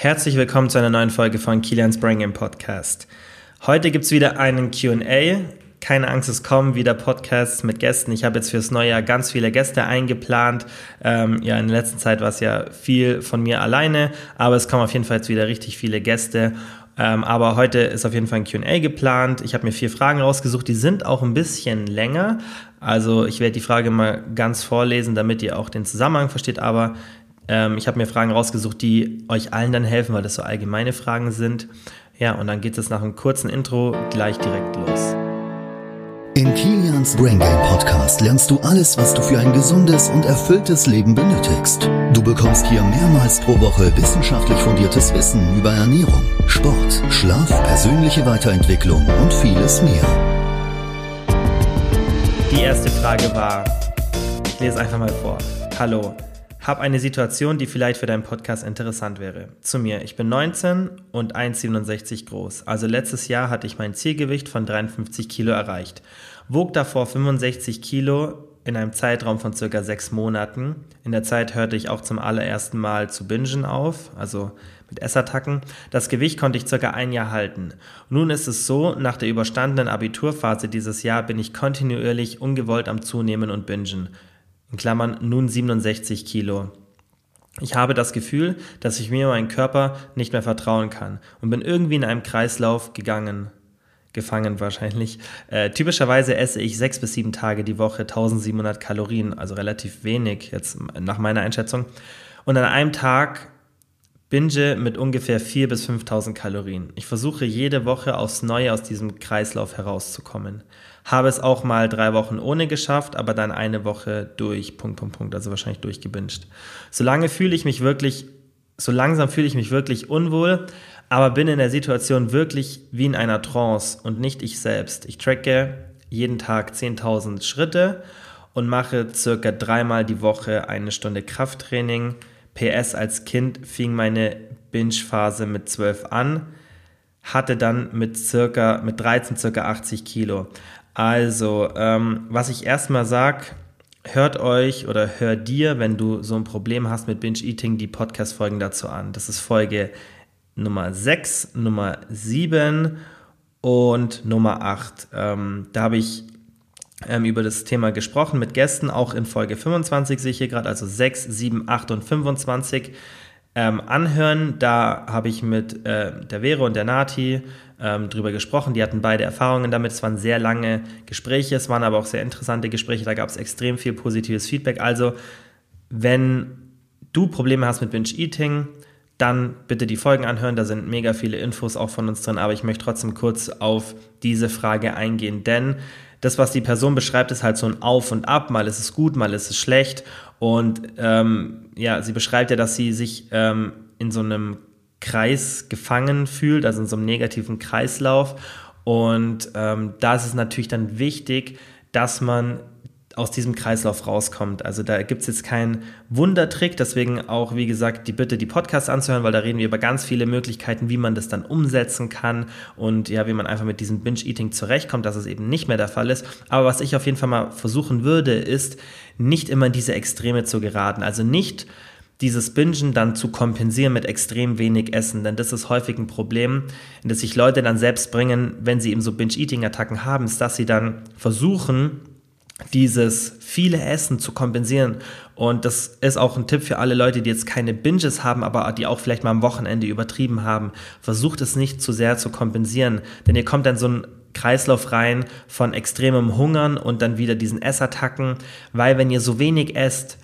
Herzlich willkommen zu einer neuen Folge von Kilian's Brain Game Podcast. Heute gibt es wieder einen QA. Keine Angst, es kommen wieder Podcasts mit Gästen. Ich habe jetzt fürs neue Jahr ganz viele Gäste eingeplant. Ähm, ja, in der letzten Zeit war es ja viel von mir alleine, aber es kommen auf jeden Fall jetzt wieder richtig viele Gäste. Ähm, aber heute ist auf jeden Fall ein QA geplant. Ich habe mir vier Fragen rausgesucht, die sind auch ein bisschen länger. Also ich werde die Frage mal ganz vorlesen, damit ihr auch den Zusammenhang versteht. Aber ähm, ich habe mir Fragen rausgesucht, die euch allen dann helfen, weil das so allgemeine Fragen sind. Ja, und dann geht es nach einem kurzen Intro gleich direkt los. In Kilians Brain Game Podcast lernst du alles, was du für ein gesundes und erfülltes Leben benötigst. Du bekommst hier mehrmals pro Woche wissenschaftlich fundiertes Wissen über Ernährung, Sport, Schlaf, persönliche Weiterentwicklung und vieles mehr. Die erste Frage war, ich lese einfach mal vor. Hallo, habe eine Situation, die vielleicht für deinen Podcast interessant wäre. Zu mir, ich bin 19 und 1,67 groß. Also letztes Jahr hatte ich mein Zielgewicht von 53 Kilo erreicht. Wog davor 65 Kilo in einem Zeitraum von circa sechs Monaten. In der Zeit hörte ich auch zum allerersten Mal zu bingen auf, also mit Essattacken. Das Gewicht konnte ich circa ein Jahr halten. Nun ist es so, nach der überstandenen Abiturphase dieses Jahr bin ich kontinuierlich ungewollt am Zunehmen und Bingen in Klammern nun 67 Kilo. Ich habe das Gefühl, dass ich mir meinem Körper nicht mehr vertrauen kann und bin irgendwie in einem Kreislauf gegangen. Gefangen wahrscheinlich. Äh, typischerweise esse ich sechs bis sieben Tage die Woche 1700 Kalorien, also relativ wenig jetzt nach meiner Einschätzung. Und an einem Tag binge mit ungefähr 4.000 bis 5.000 Kalorien. Ich versuche jede Woche aufs Neue aus diesem Kreislauf herauszukommen. Habe es auch mal drei Wochen ohne geschafft, aber dann eine Woche durch, Punkt, Punkt, Punkt, also wahrscheinlich durchgebinged. Solange fühle ich mich wirklich, so langsam fühle ich mich wirklich unwohl, aber bin in der Situation wirklich wie in einer Trance und nicht ich selbst. Ich tracke jeden Tag 10.000 Schritte und mache circa dreimal die Woche eine Stunde Krafttraining. PS als Kind fing meine Binge-Phase mit 12 an, hatte dann mit circa, mit 13 circa 80 Kilo. Also, ähm, was ich erstmal sage, hört euch oder hör dir, wenn du so ein Problem hast mit Binge-Eating, die Podcast-Folgen dazu an. Das ist Folge Nummer 6, Nummer 7 und Nummer 8. Ähm, da habe ich ähm, über das Thema gesprochen mit Gästen, auch in Folge 25 sehe ich hier gerade, also 6, 7, 8 und 25 ähm, anhören. Da habe ich mit äh, der Vero und der Nati ähm, drüber gesprochen. Die hatten beide Erfahrungen damit. Es waren sehr lange Gespräche, es waren aber auch sehr interessante Gespräche. Da gab es extrem viel positives Feedback. Also, wenn du Probleme hast mit Binge Eating, dann bitte die Folgen anhören. Da sind mega viele Infos auch von uns drin. Aber ich möchte trotzdem kurz auf diese Frage eingehen, denn das, was die Person beschreibt, ist halt so ein Auf und Ab. Mal ist es gut, mal ist es schlecht. Und ähm, ja, sie beschreibt ja, dass sie sich ähm, in so einem Kreis gefangen fühlt, also in so einem negativen Kreislauf. Und ähm, da ist es natürlich dann wichtig, dass man aus diesem Kreislauf rauskommt. Also da gibt es jetzt keinen Wundertrick, deswegen auch, wie gesagt, die Bitte, die Podcasts anzuhören, weil da reden wir über ganz viele Möglichkeiten, wie man das dann umsetzen kann und ja, wie man einfach mit diesem Binge-Eating zurechtkommt, dass es eben nicht mehr der Fall ist. Aber was ich auf jeden Fall mal versuchen würde, ist, nicht immer in diese Extreme zu geraten. Also nicht dieses Bingen dann zu kompensieren mit extrem wenig Essen, denn das ist häufig ein Problem, in das sich Leute dann selbst bringen, wenn sie eben so Binge-Eating-Attacken haben, ist, dass sie dann versuchen, dieses viele Essen zu kompensieren. Und das ist auch ein Tipp für alle Leute, die jetzt keine Binges haben, aber die auch vielleicht mal am Wochenende übertrieben haben. Versucht es nicht zu sehr zu kompensieren, denn ihr kommt dann so ein Kreislauf rein von extremem Hungern und dann wieder diesen Essattacken, weil wenn ihr so wenig esst,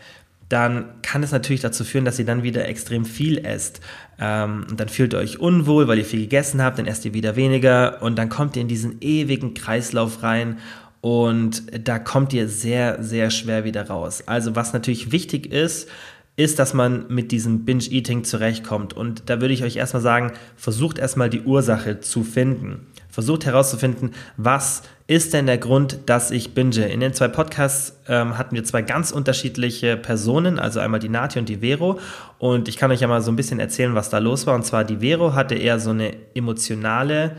dann kann es natürlich dazu führen, dass ihr dann wieder extrem viel esst. Ähm, und dann fühlt ihr euch unwohl, weil ihr viel gegessen habt, dann esst ihr wieder weniger und dann kommt ihr in diesen ewigen Kreislauf rein und da kommt ihr sehr, sehr schwer wieder raus. Also was natürlich wichtig ist, ist, dass man mit diesem Binge-Eating zurechtkommt. Und da würde ich euch erstmal sagen, versucht erstmal die Ursache zu finden. Versucht herauszufinden, was ist denn der Grund, dass ich binge? In den zwei Podcasts ähm, hatten wir zwei ganz unterschiedliche Personen, also einmal die Nati und die Vero. Und ich kann euch ja mal so ein bisschen erzählen, was da los war. Und zwar die Vero hatte eher so eine emotionale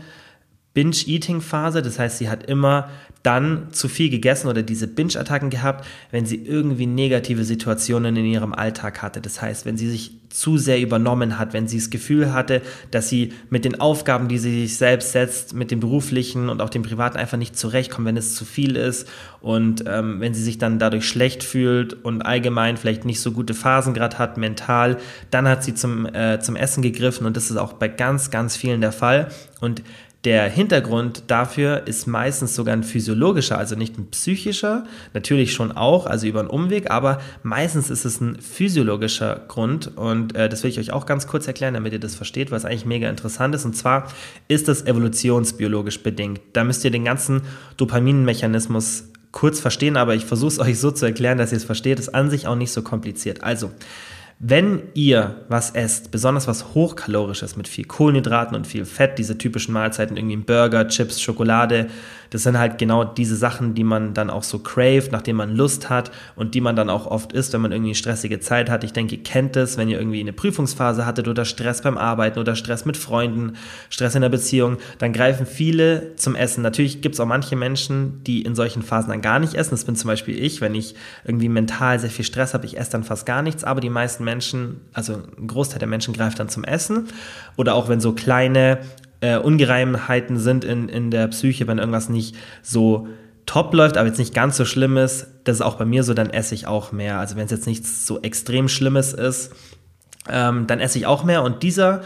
Binge-Eating-Phase. Das heißt, sie hat immer dann zu viel gegessen oder diese Binge-Attacken gehabt, wenn sie irgendwie negative Situationen in ihrem Alltag hatte. Das heißt, wenn sie sich zu sehr übernommen hat, wenn sie das Gefühl hatte, dass sie mit den Aufgaben, die sie sich selbst setzt, mit dem beruflichen und auch dem privaten einfach nicht zurechtkommt, wenn es zu viel ist und ähm, wenn sie sich dann dadurch schlecht fühlt und allgemein vielleicht nicht so gute Phasen gerade hat, mental, dann hat sie zum, äh, zum Essen gegriffen und das ist auch bei ganz, ganz vielen der Fall. Und der Hintergrund dafür ist meistens sogar ein physiologischer, also nicht ein psychischer, natürlich schon auch, also über einen Umweg, aber meistens ist es ein physiologischer Grund und äh, das will ich euch auch ganz kurz erklären, damit ihr das versteht, was eigentlich mega interessant ist. Und zwar ist das evolutionsbiologisch bedingt. Da müsst ihr den ganzen Dopaminmechanismus kurz verstehen, aber ich versuche es euch so zu erklären, dass ihr es versteht. Ist an sich auch nicht so kompliziert. Also, wenn ihr was esst, besonders was hochkalorisches mit viel Kohlenhydraten und viel Fett, diese typischen Mahlzeiten, irgendwie Burger, Chips, Schokolade, das sind halt genau diese Sachen, die man dann auch so craved, nachdem man Lust hat und die man dann auch oft isst, wenn man irgendwie eine stressige Zeit hat. Ich denke, ihr kennt es, wenn ihr irgendwie eine Prüfungsphase hattet oder Stress beim Arbeiten oder Stress mit Freunden, Stress in der Beziehung, dann greifen viele zum Essen. Natürlich gibt es auch manche Menschen, die in solchen Phasen dann gar nicht essen. Das bin zum Beispiel ich, wenn ich irgendwie mental sehr viel Stress habe, ich esse dann fast gar nichts, aber die meisten Menschen, also ein Großteil der Menschen greift dann zum Essen. Oder auch wenn so kleine äh, Ungereimheiten sind in, in der Psyche, wenn irgendwas nicht so top läuft, aber jetzt nicht ganz so schlimm ist, das ist auch bei mir so, dann esse ich auch mehr. Also wenn es jetzt nichts so extrem Schlimmes ist, ähm, dann esse ich auch mehr. Und dieser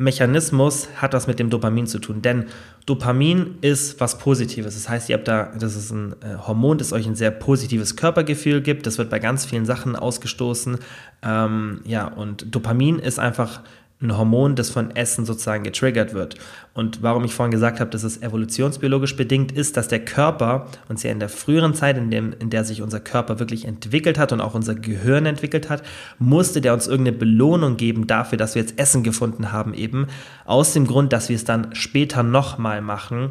Mechanismus hat was mit dem Dopamin zu tun. Denn Dopamin ist was Positives. Das heißt, ihr habt da, das ist ein äh, Hormon, das euch ein sehr positives Körpergefühl gibt. Das wird bei ganz vielen Sachen ausgestoßen. Ähm, ja, und Dopamin ist einfach ein Hormon, das von Essen sozusagen getriggert wird. Und warum ich vorhin gesagt habe, dass es evolutionsbiologisch bedingt ist, dass der Körper uns ja in der früheren Zeit, in, dem, in der sich unser Körper wirklich entwickelt hat und auch unser Gehirn entwickelt hat, musste der uns irgendeine Belohnung geben dafür, dass wir jetzt Essen gefunden haben, eben aus dem Grund, dass wir es dann später nochmal machen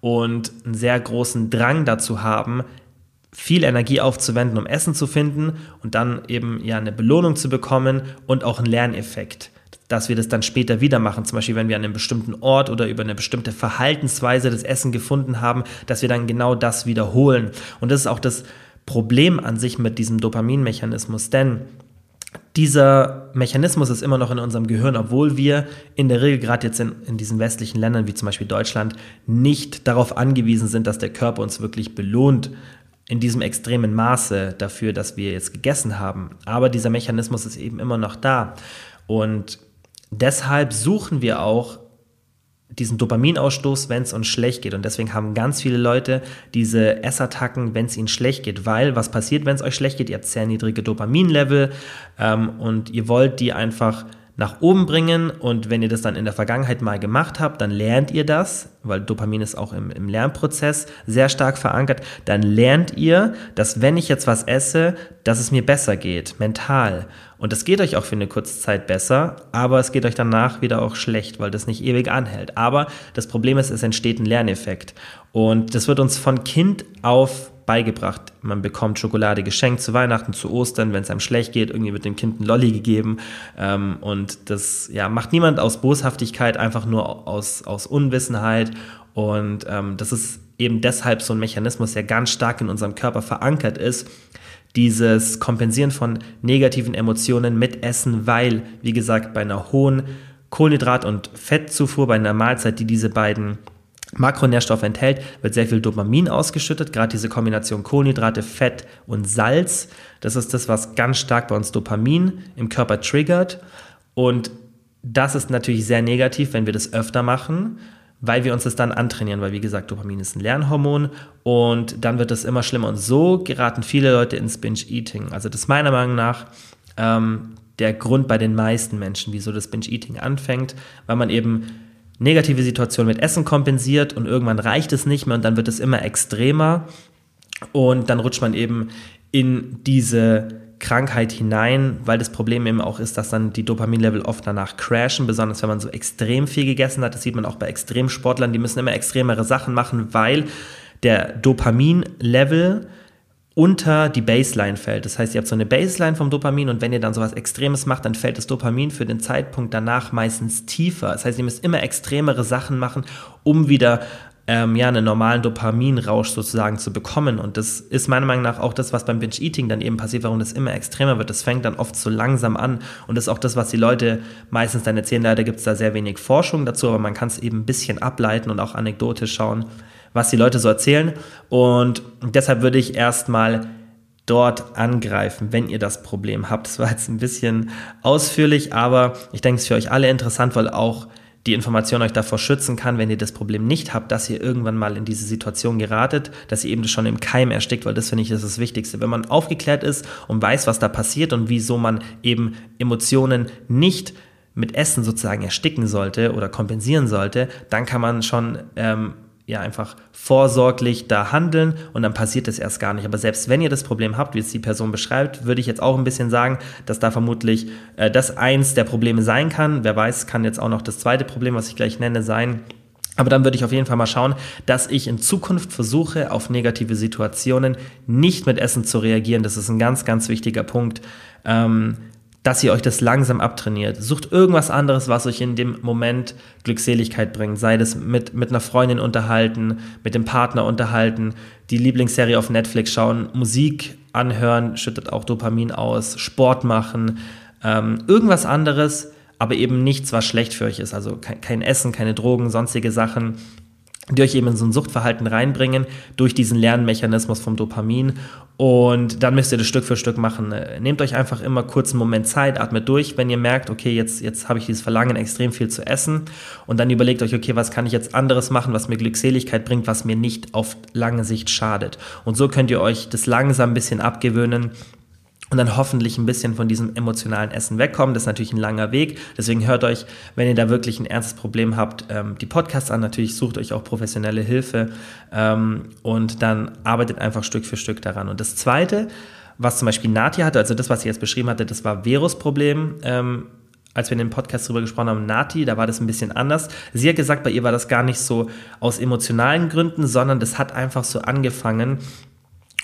und einen sehr großen Drang dazu haben, viel Energie aufzuwenden, um Essen zu finden und dann eben ja eine Belohnung zu bekommen und auch einen Lerneffekt dass wir das dann später wieder machen. Zum Beispiel, wenn wir an einem bestimmten Ort oder über eine bestimmte Verhaltensweise das Essen gefunden haben, dass wir dann genau das wiederholen. Und das ist auch das Problem an sich mit diesem Dopaminmechanismus, denn dieser Mechanismus ist immer noch in unserem Gehirn, obwohl wir in der Regel gerade jetzt in, in diesen westlichen Ländern wie zum Beispiel Deutschland nicht darauf angewiesen sind, dass der Körper uns wirklich belohnt in diesem extremen Maße dafür, dass wir jetzt gegessen haben. Aber dieser Mechanismus ist eben immer noch da. Und deshalb suchen wir auch diesen Dopaminausstoß, wenn es uns schlecht geht. Und deswegen haben ganz viele Leute diese Essattacken, wenn es ihnen schlecht geht. Weil was passiert, wenn es euch schlecht geht? Ihr habt sehr niedrige Dopaminlevel ähm, und ihr wollt die einfach nach oben bringen und wenn ihr das dann in der Vergangenheit mal gemacht habt, dann lernt ihr das, weil Dopamin ist auch im, im, Lernprozess sehr stark verankert, dann lernt ihr, dass wenn ich jetzt was esse, dass es mir besser geht, mental. Und das geht euch auch für eine kurze Zeit besser, aber es geht euch danach wieder auch schlecht, weil das nicht ewig anhält. Aber das Problem ist, es entsteht ein Lerneffekt. Und das wird uns von Kind auf beigebracht. Man bekommt Schokolade geschenkt zu Weihnachten, zu Ostern, wenn es einem schlecht geht, irgendwie wird dem Kind ein Lolli gegeben. Ähm, und das ja, macht niemand aus Boshaftigkeit, einfach nur aus, aus Unwissenheit. Und ähm, das ist eben deshalb so ein Mechanismus, der ganz stark in unserem Körper verankert ist. Dieses Kompensieren von negativen Emotionen mit Essen, weil, wie gesagt, bei einer hohen Kohlenhydrat- und Fettzufuhr, bei einer Mahlzeit, die diese beiden Makronährstoffe enthält, wird sehr viel Dopamin ausgeschüttet, gerade diese Kombination Kohlenhydrate, Fett und Salz. Das ist das, was ganz stark bei uns Dopamin im Körper triggert. Und das ist natürlich sehr negativ, wenn wir das öfter machen, weil wir uns das dann antrainieren, weil wie gesagt, Dopamin ist ein Lernhormon und dann wird es immer schlimmer. Und so geraten viele Leute ins Binge-Eating. Also das ist meiner Meinung nach ähm, der Grund bei den meisten Menschen, wieso das Binge-Eating anfängt, weil man eben negative Situation mit Essen kompensiert und irgendwann reicht es nicht mehr und dann wird es immer extremer und dann rutscht man eben in diese Krankheit hinein, weil das Problem eben auch ist, dass dann die Dopaminlevel oft danach crashen, besonders wenn man so extrem viel gegessen hat. Das sieht man auch bei Extremsportlern, die müssen immer extremere Sachen machen, weil der Dopaminlevel unter die Baseline fällt. Das heißt, ihr habt so eine Baseline vom Dopamin und wenn ihr dann sowas Extremes macht, dann fällt das Dopamin für den Zeitpunkt danach meistens tiefer. Das heißt, ihr müsst immer extremere Sachen machen, um wieder ähm, ja, einen normalen Dopaminrausch sozusagen zu bekommen. Und das ist meiner Meinung nach auch das, was beim Binge-Eating dann eben passiert, warum das immer extremer wird. Das fängt dann oft so langsam an. Und das ist auch das, was die Leute meistens dann erzählen. Leider gibt es da sehr wenig Forschung dazu, aber man kann es eben ein bisschen ableiten und auch anekdotisch schauen, was die Leute so erzählen. Und deshalb würde ich erstmal dort angreifen, wenn ihr das Problem habt. Das war jetzt ein bisschen ausführlich, aber ich denke, es ist für euch alle interessant, weil auch die Information euch davor schützen kann, wenn ihr das Problem nicht habt, dass ihr irgendwann mal in diese Situation geratet, dass ihr eben schon im Keim erstickt, weil das finde ich das, ist das Wichtigste. Wenn man aufgeklärt ist und weiß, was da passiert und wieso man eben Emotionen nicht mit Essen sozusagen ersticken sollte oder kompensieren sollte, dann kann man schon ähm, ja einfach vorsorglich da handeln und dann passiert es erst gar nicht. Aber selbst wenn ihr das Problem habt, wie es die Person beschreibt, würde ich jetzt auch ein bisschen sagen, dass da vermutlich äh, das eins der Probleme sein kann. Wer weiß, kann jetzt auch noch das zweite Problem, was ich gleich nenne, sein. Aber dann würde ich auf jeden Fall mal schauen, dass ich in Zukunft versuche, auf negative Situationen nicht mit Essen zu reagieren. Das ist ein ganz, ganz wichtiger Punkt. Ähm, dass ihr euch das langsam abtrainiert. Sucht irgendwas anderes, was euch in dem Moment Glückseligkeit bringt. Sei das mit, mit einer Freundin unterhalten, mit dem Partner unterhalten, die Lieblingsserie auf Netflix schauen, Musik anhören, schüttet auch Dopamin aus, Sport machen, ähm, irgendwas anderes, aber eben nichts, was schlecht für euch ist. Also kein, kein Essen, keine Drogen, sonstige Sachen, die euch eben in so ein Suchtverhalten reinbringen durch diesen Lernmechanismus vom Dopamin. Und dann müsst ihr das Stück für Stück machen. Nehmt euch einfach immer kurz einen Moment Zeit, atmet durch, wenn ihr merkt, okay, jetzt, jetzt habe ich dieses Verlangen, extrem viel zu essen. Und dann überlegt euch, okay, was kann ich jetzt anderes machen, was mir Glückseligkeit bringt, was mir nicht auf lange Sicht schadet. Und so könnt ihr euch das langsam ein bisschen abgewöhnen, und dann hoffentlich ein bisschen von diesem emotionalen Essen wegkommen. Das ist natürlich ein langer Weg. Deswegen hört euch, wenn ihr da wirklich ein ernstes Problem habt, ähm, die Podcasts an. Natürlich sucht euch auch professionelle Hilfe ähm, und dann arbeitet einfach Stück für Stück daran. Und das Zweite, was zum Beispiel Natja hatte, also das, was sie jetzt beschrieben hatte, das war Verus-Problem. Ähm, als wir in dem Podcast darüber gesprochen haben, Nati, da war das ein bisschen anders. Sie hat gesagt, bei ihr war das gar nicht so aus emotionalen Gründen, sondern das hat einfach so angefangen,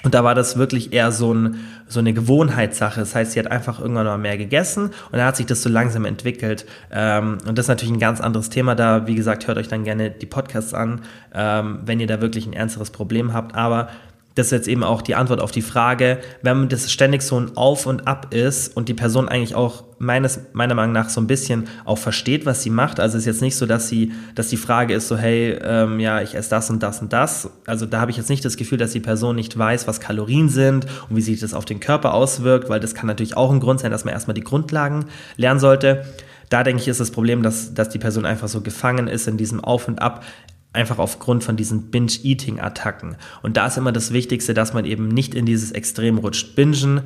und da war das wirklich eher so, ein, so eine Gewohnheitssache. Das heißt, sie hat einfach irgendwann mal mehr gegessen und dann hat sich das so langsam entwickelt. Ähm, und das ist natürlich ein ganz anderes Thema. Da, wie gesagt, hört euch dann gerne die Podcasts an, ähm, wenn ihr da wirklich ein ernsteres Problem habt. Aber das ist jetzt eben auch die Antwort auf die Frage, wenn das ständig so ein Auf und Ab ist und die Person eigentlich auch meines, meiner Meinung nach so ein bisschen auch versteht, was sie macht. Also es ist jetzt nicht so, dass sie, dass die Frage ist so, hey, ähm, ja, ich esse das und das und das. Also da habe ich jetzt nicht das Gefühl, dass die Person nicht weiß, was Kalorien sind und wie sich das auf den Körper auswirkt, weil das kann natürlich auch ein Grund sein, dass man erstmal die Grundlagen lernen sollte. Da denke ich, ist das Problem, dass, dass die Person einfach so gefangen ist in diesem Auf und Ab einfach aufgrund von diesen Binge-Eating-Attacken. Und da ist immer das Wichtigste, dass man eben nicht in dieses Extrem rutscht. Bingen,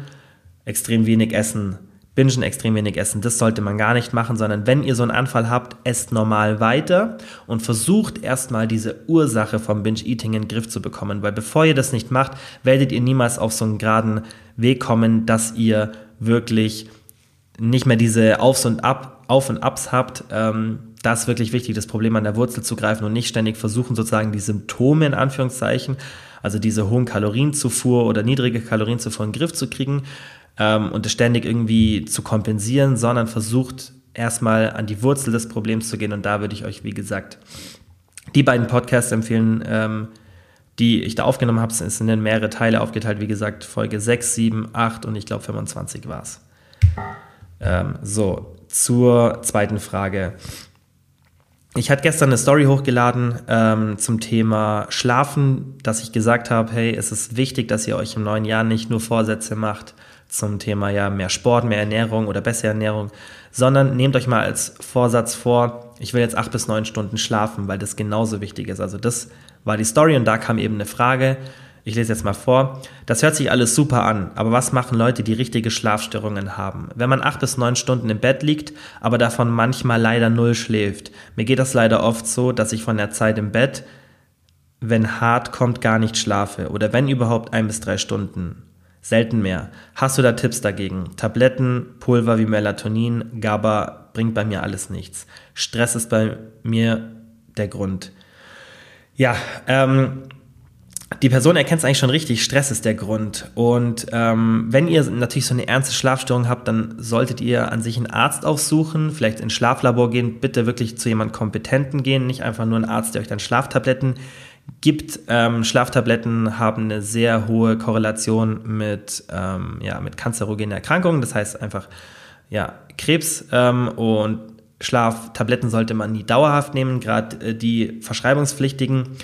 extrem wenig essen. Bingen, extrem wenig essen. Das sollte man gar nicht machen, sondern wenn ihr so einen Anfall habt, esst normal weiter und versucht erstmal diese Ursache vom Binge-Eating in den Griff zu bekommen. Weil bevor ihr das nicht macht, werdet ihr niemals auf so einen geraden Weg kommen, dass ihr wirklich nicht mehr diese Aufs und Ab, Auf und Abs habt. Ähm, das ist wirklich wichtig, das Problem an der Wurzel zu greifen und nicht ständig versuchen, sozusagen die Symptome in Anführungszeichen, also diese hohen Kalorienzufuhr oder niedrige Kalorienzufuhr in den Griff zu kriegen ähm, und das ständig irgendwie zu kompensieren, sondern versucht erstmal an die Wurzel des Problems zu gehen. Und da würde ich euch, wie gesagt, die beiden Podcasts empfehlen, ähm, die ich da aufgenommen habe. Es sind in mehrere Teile aufgeteilt. Wie gesagt, Folge 6, 7, 8 und ich glaube 25 war es. Ähm, so, zur zweiten Frage. Ich hatte gestern eine Story hochgeladen ähm, zum Thema Schlafen, dass ich gesagt habe, hey, es ist wichtig, dass ihr euch im neuen Jahr nicht nur Vorsätze macht zum Thema ja mehr Sport, mehr Ernährung oder bessere Ernährung, sondern nehmt euch mal als Vorsatz vor, ich will jetzt acht bis neun Stunden schlafen, weil das genauso wichtig ist. Also das war die Story und da kam eben eine Frage, ich lese jetzt mal vor. Das hört sich alles super an, aber was machen Leute, die richtige Schlafstörungen haben? Wenn man acht bis neun Stunden im Bett liegt, aber davon manchmal leider null schläft. Mir geht das leider oft so, dass ich von der Zeit im Bett, wenn hart kommt, gar nicht schlafe oder wenn überhaupt ein bis drei Stunden. Selten mehr. Hast du da Tipps dagegen? Tabletten, Pulver wie Melatonin, GABA bringt bei mir alles nichts. Stress ist bei mir der Grund. Ja, ähm, die Person erkennt es eigentlich schon richtig, Stress ist der Grund. Und ähm, wenn ihr natürlich so eine ernste Schlafstörung habt, dann solltet ihr an sich einen Arzt aufsuchen, vielleicht ins Schlaflabor gehen, bitte wirklich zu jemandem Kompetenten gehen, nicht einfach nur einen Arzt, der euch dann Schlaftabletten gibt. Ähm, Schlaftabletten haben eine sehr hohe Korrelation mit, ähm, ja, mit kanzerogenen Erkrankungen, das heißt einfach ja, Krebs ähm, und Schlaftabletten sollte man nie dauerhaft nehmen, gerade äh, die verschreibungspflichtigen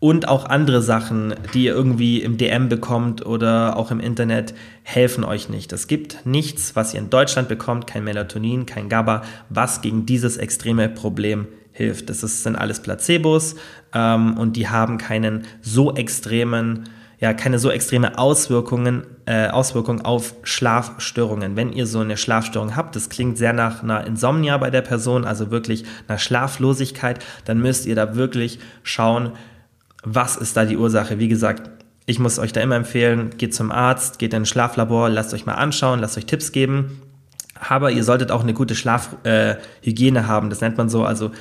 und auch andere Sachen, die ihr irgendwie im DM bekommt oder auch im Internet, helfen euch nicht. Es gibt nichts, was ihr in Deutschland bekommt, kein Melatonin, kein GABA, was gegen dieses extreme Problem hilft. Das ist, sind alles Placebos ähm, und die haben keinen so extremen ja keine so extreme Auswirkungen, äh, Auswirkungen auf Schlafstörungen. Wenn ihr so eine Schlafstörung habt, das klingt sehr nach einer Insomnia bei der Person, also wirklich nach Schlaflosigkeit, dann müsst ihr da wirklich schauen, was ist da die Ursache. Wie gesagt, ich muss euch da immer empfehlen, geht zum Arzt, geht in ein Schlaflabor, lasst euch mal anschauen, lasst euch Tipps geben. Aber ihr solltet auch eine gute Schlafhygiene äh, haben, das nennt man so. Also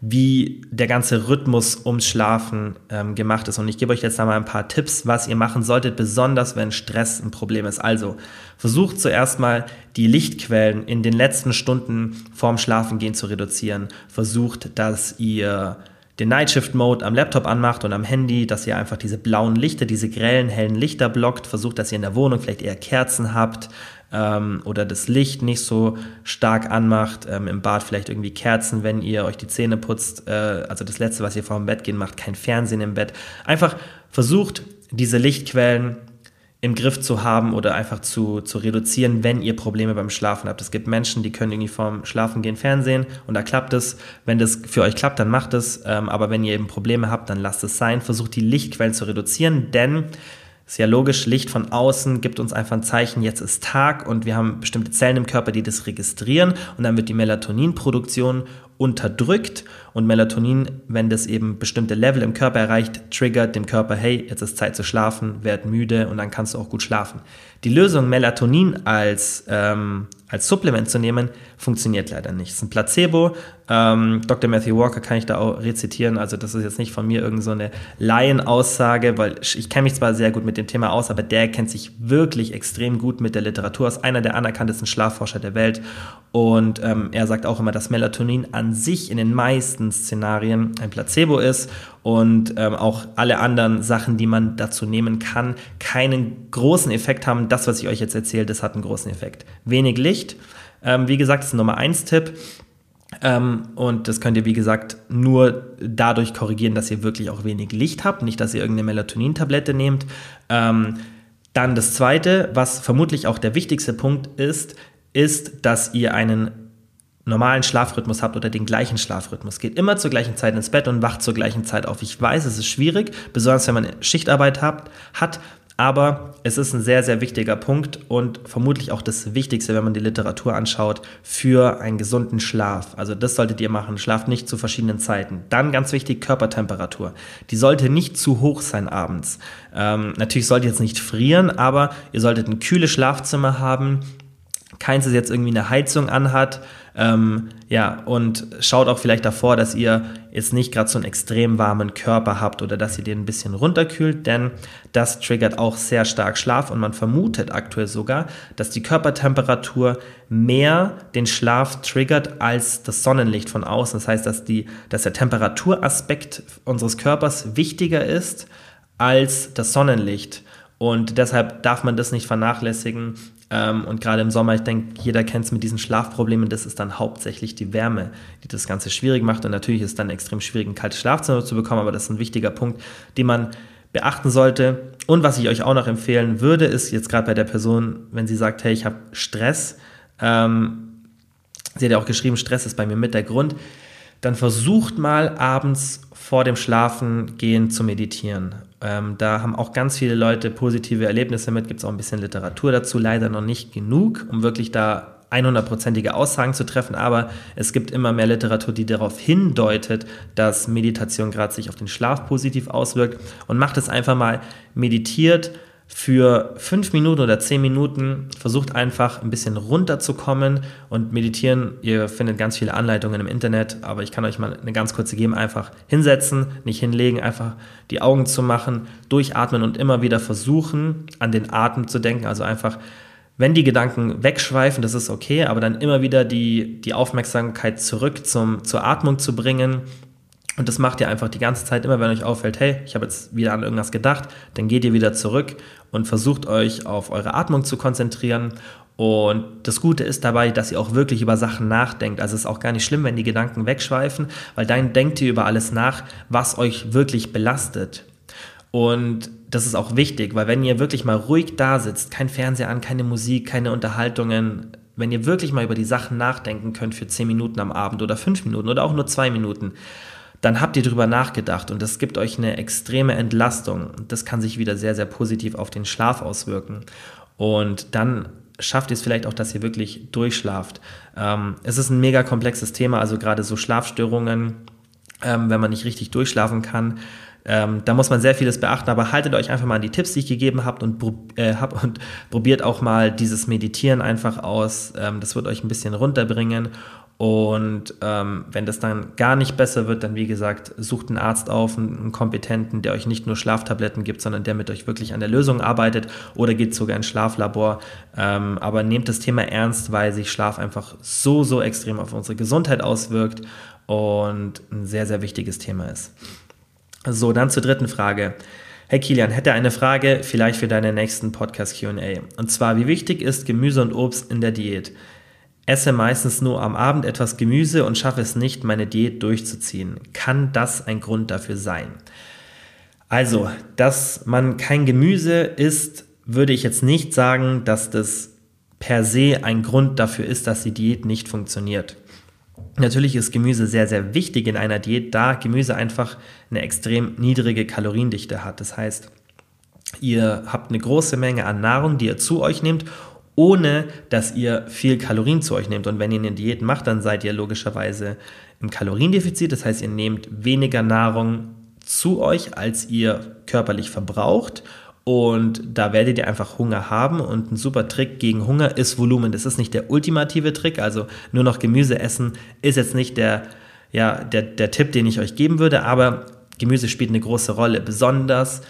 wie der ganze Rhythmus ums Schlafen ähm, gemacht ist. Und ich gebe euch jetzt da mal ein paar Tipps, was ihr machen solltet, besonders wenn Stress ein Problem ist. Also versucht zuerst mal die Lichtquellen in den letzten Stunden vorm Schlafengehen zu reduzieren. Versucht, dass ihr den Nightshift Mode am Laptop anmacht und am Handy, dass ihr einfach diese blauen Lichter, diese grellen, hellen Lichter blockt. Versucht, dass ihr in der Wohnung vielleicht eher Kerzen habt ähm, oder das Licht nicht so stark anmacht. Ähm, Im Bad vielleicht irgendwie Kerzen, wenn ihr euch die Zähne putzt. Äh, also das Letzte, was ihr vor dem Bett gehen macht, kein Fernsehen im Bett. Einfach versucht, diese Lichtquellen im Griff zu haben oder einfach zu, zu reduzieren, wenn ihr Probleme beim Schlafen habt. Es gibt Menschen, die können irgendwie vorm Schlafen gehen Fernsehen und da klappt es. Wenn das für euch klappt, dann macht es. Ähm, aber wenn ihr eben Probleme habt, dann lasst es sein. Versucht die Lichtquellen zu reduzieren, denn ist ja logisch, Licht von außen gibt uns einfach ein Zeichen, jetzt ist Tag und wir haben bestimmte Zellen im Körper, die das registrieren und dann wird die Melatoninproduktion unterdrückt und Melatonin, wenn das eben bestimmte Level im Körper erreicht, triggert dem Körper, hey, jetzt ist Zeit zu schlafen, werd müde und dann kannst du auch gut schlafen. Die Lösung, Melatonin als, ähm, als Supplement zu nehmen, funktioniert leider nicht. Es ist ein Placebo. Ähm, Dr. Matthew Walker kann ich da auch rezitieren. Also das ist jetzt nicht von mir irgendeine so Laienaussage, weil ich kenne mich zwar sehr gut mit dem Thema aus, aber der kennt sich wirklich extrem gut mit der Literatur aus. Einer der anerkanntesten Schlafforscher der Welt. Und ähm, er sagt auch immer, dass Melatonin an sich in den meisten Szenarien ein Placebo ist und ähm, auch alle anderen Sachen, die man dazu nehmen kann, keinen großen Effekt haben. Das, was ich euch jetzt erzähle, das hat einen großen Effekt. Wenig Licht ähm, wie gesagt, das ist Nummer 1 Tipp. Ähm, und das könnt ihr, wie gesagt, nur dadurch korrigieren, dass ihr wirklich auch wenig Licht habt, nicht, dass ihr irgendeine Melatonin-Tablette nehmt. Ähm, dann das zweite, was vermutlich auch der wichtigste Punkt ist, ist, dass ihr einen normalen Schlafrhythmus habt oder den gleichen Schlafrhythmus. Geht immer zur gleichen Zeit ins Bett und wacht zur gleichen Zeit auf. Ich weiß, es ist schwierig, besonders wenn man Schichtarbeit habt, hat, aber es ist ein sehr, sehr wichtiger Punkt und vermutlich auch das Wichtigste, wenn man die Literatur anschaut, für einen gesunden Schlaf. Also das solltet ihr machen. Schlaft nicht zu verschiedenen Zeiten. Dann ganz wichtig, Körpertemperatur. Die sollte nicht zu hoch sein abends. Ähm, natürlich solltet ihr jetzt nicht frieren, aber ihr solltet ein kühles Schlafzimmer haben. Keins, das jetzt irgendwie eine Heizung anhat. Ähm, ja, und schaut auch vielleicht davor, dass ihr jetzt nicht gerade so einen extrem warmen Körper habt oder dass ihr den ein bisschen runterkühlt, denn das triggert auch sehr stark Schlaf und man vermutet aktuell sogar, dass die Körpertemperatur mehr den Schlaf triggert als das Sonnenlicht von außen. Das heißt, dass, die, dass der Temperaturaspekt unseres Körpers wichtiger ist als das Sonnenlicht. Und deshalb darf man das nicht vernachlässigen, ähm, und gerade im Sommer, ich denke, jeder kennt es mit diesen Schlafproblemen, das ist dann hauptsächlich die Wärme, die das Ganze schwierig macht. Und natürlich ist es dann extrem schwierig, ein kaltes Schlafzimmer zu bekommen, aber das ist ein wichtiger Punkt, den man beachten sollte. Und was ich euch auch noch empfehlen würde, ist jetzt gerade bei der Person, wenn sie sagt, hey, ich habe Stress, ähm, sie hat ja auch geschrieben, Stress ist bei mir mit der Grund, dann versucht mal abends vor dem Schlafengehen zu meditieren. Ähm, da haben auch ganz viele Leute positive Erlebnisse mit, gibt es auch ein bisschen Literatur dazu, leider noch nicht genug, um wirklich da 100%ige Aussagen zu treffen, aber es gibt immer mehr Literatur, die darauf hindeutet, dass Meditation gerade sich auf den Schlaf positiv auswirkt. Und macht es einfach mal, meditiert für fünf Minuten oder zehn Minuten versucht einfach ein bisschen runterzukommen und meditieren. Ihr findet ganz viele Anleitungen im Internet, aber ich kann euch mal eine ganz kurze geben. Einfach hinsetzen, nicht hinlegen, einfach die Augen zu machen, durchatmen und immer wieder versuchen, an den Atem zu denken. Also einfach, wenn die Gedanken wegschweifen, das ist okay, aber dann immer wieder die, die Aufmerksamkeit zurück zum, zur Atmung zu bringen und das macht ihr einfach die ganze Zeit immer, wenn euch auffällt, hey, ich habe jetzt wieder an irgendwas gedacht, dann geht ihr wieder zurück und versucht euch auf eure Atmung zu konzentrieren. Und das Gute ist dabei, dass ihr auch wirklich über Sachen nachdenkt. Also es ist auch gar nicht schlimm, wenn die Gedanken wegschweifen, weil dann denkt ihr über alles nach, was euch wirklich belastet. Und das ist auch wichtig, weil wenn ihr wirklich mal ruhig da sitzt, kein Fernseher an, keine Musik, keine Unterhaltungen, wenn ihr wirklich mal über die Sachen nachdenken könnt für 10 Minuten am Abend oder 5 Minuten oder auch nur 2 Minuten, dann habt ihr darüber nachgedacht und das gibt euch eine extreme Entlastung. Das kann sich wieder sehr, sehr positiv auf den Schlaf auswirken. Und dann schafft ihr es vielleicht auch, dass ihr wirklich durchschlaft. Ähm, es ist ein mega komplexes Thema, also gerade so Schlafstörungen, ähm, wenn man nicht richtig durchschlafen kann. Ähm, da muss man sehr vieles beachten, aber haltet euch einfach mal an die Tipps, die ich gegeben habe und, äh, hab und probiert auch mal dieses Meditieren einfach aus. Ähm, das wird euch ein bisschen runterbringen und ähm, wenn das dann gar nicht besser wird, dann wie gesagt, sucht einen Arzt auf, einen, Kompetenten, der euch nicht nur Schlaftabletten gibt, sondern der mit euch wirklich an der Lösung arbeitet oder geht sogar ins Schlaflabor. Ähm, aber nehmt das Thema ernst, weil sich Schlaf einfach so, so extrem auf unsere Gesundheit auswirkt und ein sehr, sehr wichtiges Thema ist. So, dann zur dritten Frage. Hey Kilian, hätte eine Frage vielleicht für deinen nächsten Podcast QA. Und zwar, wie wichtig ist Gemüse und Obst in der Diät? Esse meistens nur am Abend etwas Gemüse und schaffe es nicht, meine Diät durchzuziehen. Kann das ein Grund dafür sein? Also, dass man kein Gemüse isst, würde ich jetzt nicht sagen, dass das per se ein Grund dafür ist, dass die Diät nicht funktioniert. Natürlich ist Gemüse sehr, sehr wichtig in einer Diät, da Gemüse einfach eine extrem niedrige Kaloriendichte hat. Das heißt, ihr habt eine große Menge an Nahrung, die ihr zu euch nehmt ohne dass ihr viel Kalorien zu euch nehmt. Und wenn ihr eine Diät macht, dann seid ihr logischerweise im Kaloriendefizit. Das heißt, ihr nehmt weniger Nahrung zu euch, als ihr körperlich verbraucht. Und da werdet ihr einfach Hunger haben. Und ein super Trick gegen Hunger ist Volumen. Das ist nicht der ultimative Trick. Also nur noch Gemüse essen ist jetzt nicht der, ja, der, der Tipp, den ich euch geben würde. Aber Gemüse spielt eine große Rolle. Besonders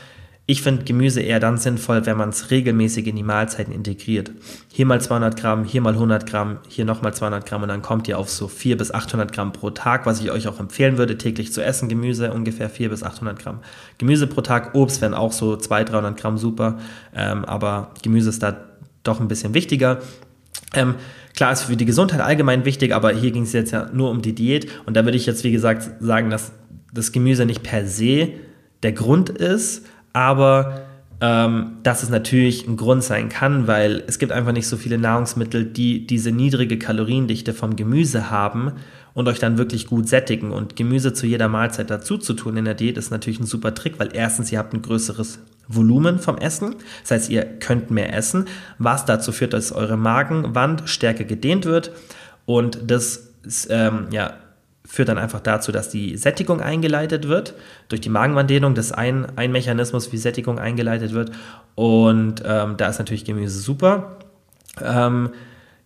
ich finde Gemüse eher dann sinnvoll, wenn man es regelmäßig in die Mahlzeiten integriert. Hier mal 200 Gramm, hier mal 100 Gramm, hier nochmal 200 Gramm und dann kommt ihr auf so 400 bis 800 Gramm pro Tag, was ich euch auch empfehlen würde, täglich zu essen. Gemüse ungefähr 400 bis 800 Gramm. Gemüse pro Tag, Obst wären auch so 200, 300 Gramm super, ähm, aber Gemüse ist da doch ein bisschen wichtiger. Ähm, klar ist für die Gesundheit allgemein wichtig, aber hier ging es jetzt ja nur um die Diät und da würde ich jetzt wie gesagt sagen, dass das Gemüse nicht per se der Grund ist, aber ähm, dass es natürlich ein Grund sein kann, weil es gibt einfach nicht so viele Nahrungsmittel, die diese niedrige Kaloriendichte vom Gemüse haben und euch dann wirklich gut sättigen. Und Gemüse zu jeder Mahlzeit dazu zu tun in der Diät ist natürlich ein super Trick, weil erstens ihr habt ein größeres Volumen vom Essen, das heißt ihr könnt mehr essen, was dazu führt, dass eure Magenwand stärker gedehnt wird und das ähm, ja, führt dann einfach dazu, dass die Sättigung eingeleitet wird. Durch die Magenwanddehnung, das ist ein, ein Mechanismus, wie Sättigung eingeleitet wird. Und ähm, da ist natürlich Gemüse super. Ähm,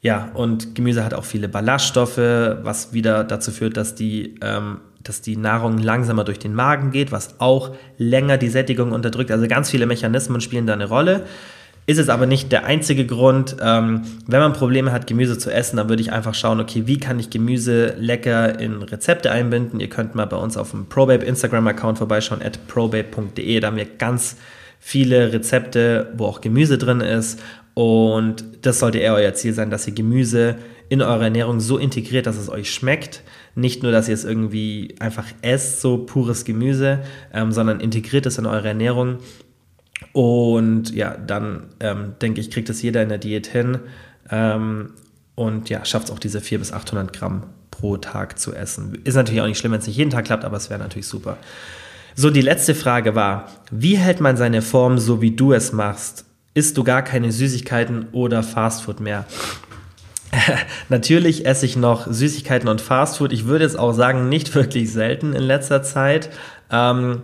ja, und Gemüse hat auch viele Ballaststoffe, was wieder dazu führt, dass die, ähm, dass die Nahrung langsamer durch den Magen geht, was auch länger die Sättigung unterdrückt. Also ganz viele Mechanismen spielen da eine Rolle. Ist es aber nicht der einzige Grund. Ähm, wenn man Probleme hat, Gemüse zu essen, dann würde ich einfach schauen, okay, wie kann ich Gemüse lecker in Rezepte einbinden? Ihr könnt mal bei uns auf dem Probabe Instagram-Account vorbeischauen, at probabe.de. Da haben wir ganz viele Rezepte, wo auch Gemüse drin ist. Und das sollte eher euer Ziel sein, dass ihr Gemüse in eurer Ernährung so integriert, dass es euch schmeckt. Nicht nur, dass ihr es irgendwie einfach esst, so pures Gemüse, ähm, sondern integriert es in eure Ernährung und ja, dann ähm, denke ich, kriegt es jeder in der Diät hin ähm, und ja, schafft es auch diese 400 bis 800 Gramm pro Tag zu essen. Ist natürlich auch nicht schlimm, wenn es nicht jeden Tag klappt, aber es wäre natürlich super. So, die letzte Frage war, wie hält man seine Form so, wie du es machst? Isst du gar keine Süßigkeiten oder Fastfood mehr? Natürlich esse ich noch Süßigkeiten und Fastfood. Ich würde jetzt auch sagen, nicht wirklich selten in letzter Zeit. Ähm,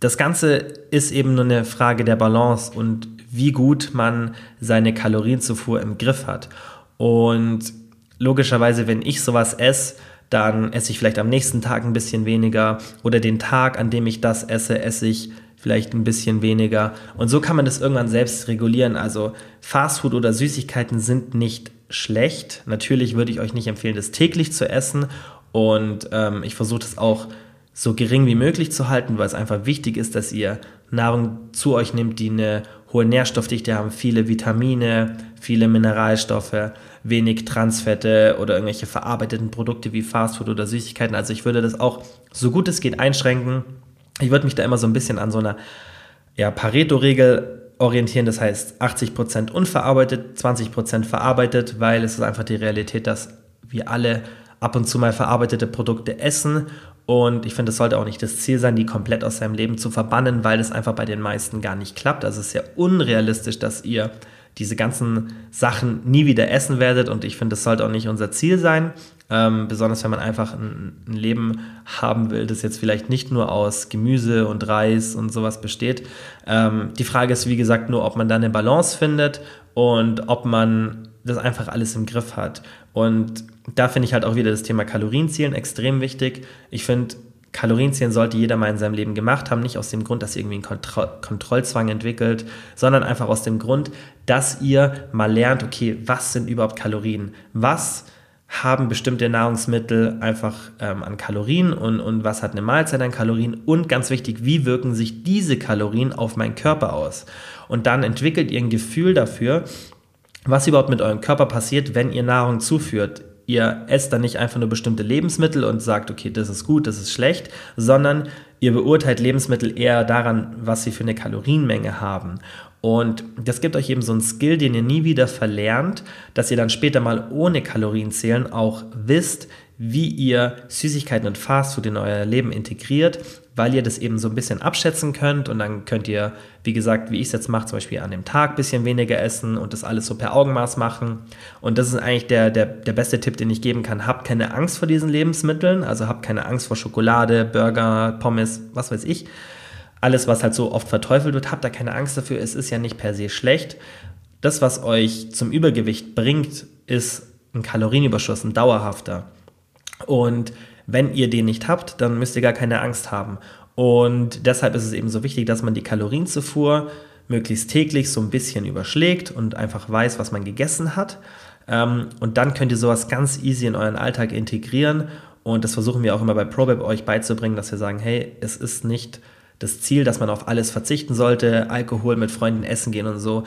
das Ganze ist eben nur eine Frage der Balance und wie gut man seine Kalorienzufuhr im Griff hat. Und logischerweise, wenn ich sowas esse, dann esse ich vielleicht am nächsten Tag ein bisschen weniger oder den Tag, an dem ich das esse, esse ich vielleicht ein bisschen weniger. Und so kann man das irgendwann selbst regulieren. Also Fastfood oder Süßigkeiten sind nicht schlecht. Natürlich würde ich euch nicht empfehlen, das täglich zu essen. Und ähm, ich versuche das auch so gering wie möglich zu halten, weil es einfach wichtig ist, dass ihr Nahrung zu euch nimmt, die eine hohe Nährstoffdichte haben, viele Vitamine, viele Mineralstoffe, wenig Transfette oder irgendwelche verarbeiteten Produkte wie Fastfood oder Süßigkeiten. Also ich würde das auch so gut es geht einschränken. Ich würde mich da immer so ein bisschen an so einer ja, Pareto-Regel orientieren, das heißt 80% unverarbeitet, 20% verarbeitet, weil es ist einfach die Realität, dass wir alle ab und zu mal verarbeitete Produkte essen und ich finde, es sollte auch nicht das Ziel sein, die komplett aus seinem Leben zu verbannen, weil es einfach bei den meisten gar nicht klappt. Also es ist ja unrealistisch, dass ihr diese ganzen Sachen nie wieder essen werdet. Und ich finde, das sollte auch nicht unser Ziel sein. Ähm, besonders wenn man einfach ein, ein, Leben haben will, das jetzt vielleicht nicht nur aus Gemüse und Reis und sowas besteht. Ähm, die Frage ist, wie gesagt, nur, ob man da eine Balance findet und ob man das einfach alles im Griff hat. Und da finde ich halt auch wieder das Thema Kalorienzielen extrem wichtig. Ich finde, Kalorienzielen sollte jeder mal in seinem Leben gemacht haben, nicht aus dem Grund, dass ihr irgendwie einen Kontro Kontrollzwang entwickelt, sondern einfach aus dem Grund, dass ihr mal lernt, okay, was sind überhaupt Kalorien? Was haben bestimmte Nahrungsmittel einfach ähm, an Kalorien und, und was hat eine Mahlzeit an Kalorien? Und ganz wichtig, wie wirken sich diese Kalorien auf meinen Körper aus? Und dann entwickelt ihr ein Gefühl dafür, was überhaupt mit eurem Körper passiert, wenn ihr Nahrung zuführt. Ihr esst dann nicht einfach nur bestimmte Lebensmittel und sagt, okay, das ist gut, das ist schlecht, sondern ihr beurteilt Lebensmittel eher daran, was sie für eine Kalorienmenge haben. Und das gibt euch eben so einen Skill, den ihr nie wieder verlernt, dass ihr dann später mal ohne Kalorienzählen auch wisst, wie ihr Süßigkeiten und Fastfood in euer Leben integriert, weil ihr das eben so ein bisschen abschätzen könnt und dann könnt ihr, wie gesagt, wie ich es jetzt mache, zum Beispiel an dem Tag ein bisschen weniger essen und das alles so per Augenmaß machen. Und das ist eigentlich der, der, der beste Tipp, den ich geben kann. Habt keine Angst vor diesen Lebensmitteln, also habt keine Angst vor Schokolade, Burger, Pommes, was weiß ich. Alles, was halt so oft verteufelt wird, habt da keine Angst dafür. Es ist ja nicht per se schlecht. Das, was euch zum Übergewicht bringt, ist ein Kalorienüberschuss, ein dauerhafter. Und wenn ihr den nicht habt, dann müsst ihr gar keine Angst haben. Und deshalb ist es eben so wichtig, dass man die Kalorienzufuhr möglichst täglich so ein bisschen überschlägt und einfach weiß, was man gegessen hat. Ähm, und dann könnt ihr sowas ganz easy in euren Alltag integrieren. Und das versuchen wir auch immer bei ProBab euch beizubringen, dass wir sagen, hey, es ist nicht das Ziel, dass man auf alles verzichten sollte, Alkohol mit Freunden essen gehen und so.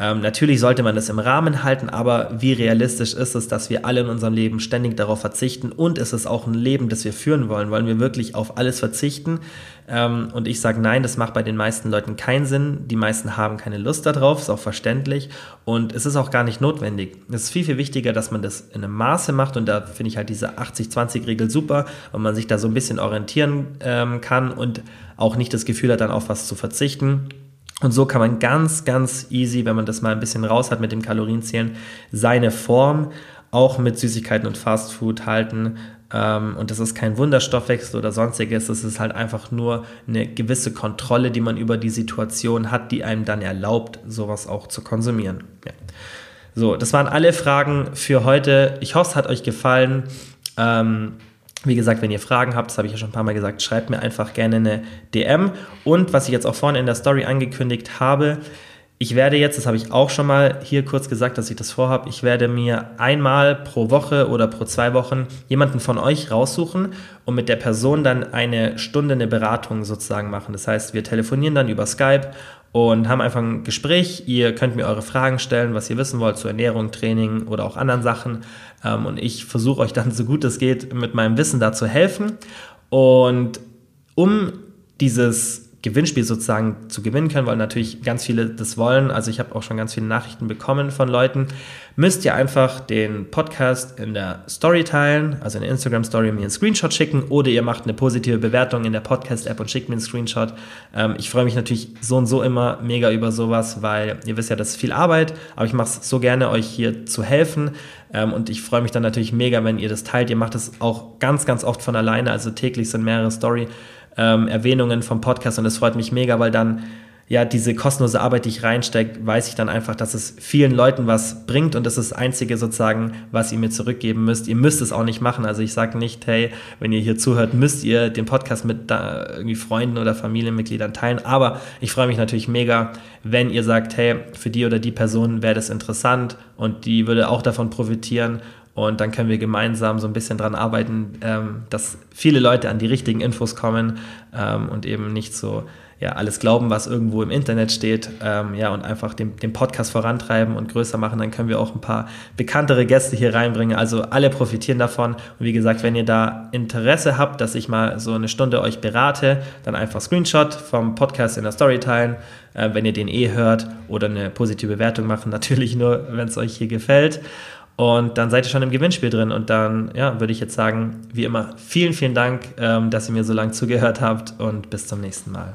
Ähm, natürlich sollte man das im Rahmen halten, aber wie realistisch ist es, dass wir alle in unserem Leben ständig darauf verzichten und ist es auch ein Leben, das wir führen wollen? Wollen wir wirklich auf alles verzichten? Ähm, und ich sage nein, das macht bei den meisten Leuten keinen Sinn. Die meisten haben keine Lust darauf, ist auch verständlich und es ist auch gar nicht notwendig. Es ist viel, viel wichtiger, dass man das in einem Maße macht und da finde ich halt diese 80-20-Regel super und man sich da so ein bisschen orientieren ähm, kann und auch nicht das Gefühl hat, dann auf was zu verzichten. Und so kann man ganz, ganz easy, wenn man das mal ein bisschen raus hat mit dem Kalorienzählen, seine Form auch mit Süßigkeiten und Fastfood halten. Ähm, und das ist kein Wunderstoffwechsel oder sonstiges. Das ist halt einfach nur eine gewisse Kontrolle, die man über die Situation hat, die einem dann erlaubt, sowas auch zu konsumieren. Ja. So, das waren alle Fragen für heute. Ich hoffe, es hat euch gefallen. Ähm, wie gesagt, wenn ihr Fragen habt, das habe ich ja schon ein paar Mal gesagt, schreibt mir einfach gerne eine DM. Und was ich jetzt auch vorne in der Story angekündigt habe, ich werde jetzt, das habe ich auch schon mal hier kurz gesagt, dass ich das vorhabe, ich werde mir einmal pro Woche oder pro zwei Wochen jemanden von euch raussuchen und mit der Person dann eine Stunde eine Beratung sozusagen machen. Das heißt, wir telefonieren dann über Skype und haben einfach ein Gespräch. Ihr könnt mir eure Fragen stellen, was ihr wissen wollt zu Ernährung, Training oder auch anderen Sachen. Ähm, und ich versuche euch dann so gut es geht mit meinem Wissen da zu helfen. Und um dieses Gewinnspiel sozusagen zu gewinnen können, weil natürlich ganz viele das wollen. Also ich habe auch schon ganz viele Nachrichten bekommen von Leuten. Müsst ihr einfach den Podcast in der Story teilen, also in der Instagram Story mir einen Screenshot schicken oder ihr macht eine positive Bewertung in der Podcast-App und schickt mir einen Screenshot. Ähm, ich freue mich natürlich so und so immer mega über sowas, weil ihr wisst ja, das ist viel Arbeit, aber ich mache es so gerne, euch hier zu helfen. Ähm, und ich freue mich dann natürlich mega, wenn ihr das teilt. Ihr macht es auch ganz, ganz oft von alleine, also täglich sind mehrere Story ähm, Erwähnungen vom Podcast und es freut mich mega, weil dann ja, diese kostenlose Arbeit, die ich reinstecke, weiß ich dann einfach, dass es vielen Leuten was bringt und das ist das Einzige sozusagen, was ihr mir zurückgeben müsst. Ihr müsst es auch nicht machen. Also ich sage nicht, hey, wenn ihr hier zuhört, müsst ihr den Podcast mit da irgendwie Freunden oder Familienmitgliedern teilen. Aber ich freue mich natürlich mega, wenn ihr sagt, hey, für die oder die Person wäre das interessant und die würde auch davon profitieren und dann können wir gemeinsam so ein bisschen dran arbeiten, ähm, dass viele Leute an die richtigen Infos kommen ähm, und eben nicht so ja, alles glauben, was irgendwo im Internet steht, ähm, ja, und einfach den, den Podcast vorantreiben und größer machen, dann können wir auch ein paar bekanntere Gäste hier reinbringen. Also alle profitieren davon. Und wie gesagt, wenn ihr da Interesse habt, dass ich mal so eine Stunde euch berate, dann einfach Screenshot vom Podcast in der Story teilen, äh, wenn ihr den eh hört oder eine positive Bewertung machen, natürlich nur, wenn es euch hier gefällt. Und dann seid ihr schon im Gewinnspiel drin. Und dann, ja, würde ich jetzt sagen, wie immer, vielen, vielen Dank, ähm, dass ihr mir so lange zugehört habt und bis zum nächsten Mal.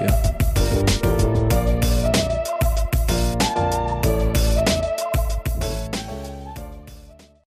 dafür.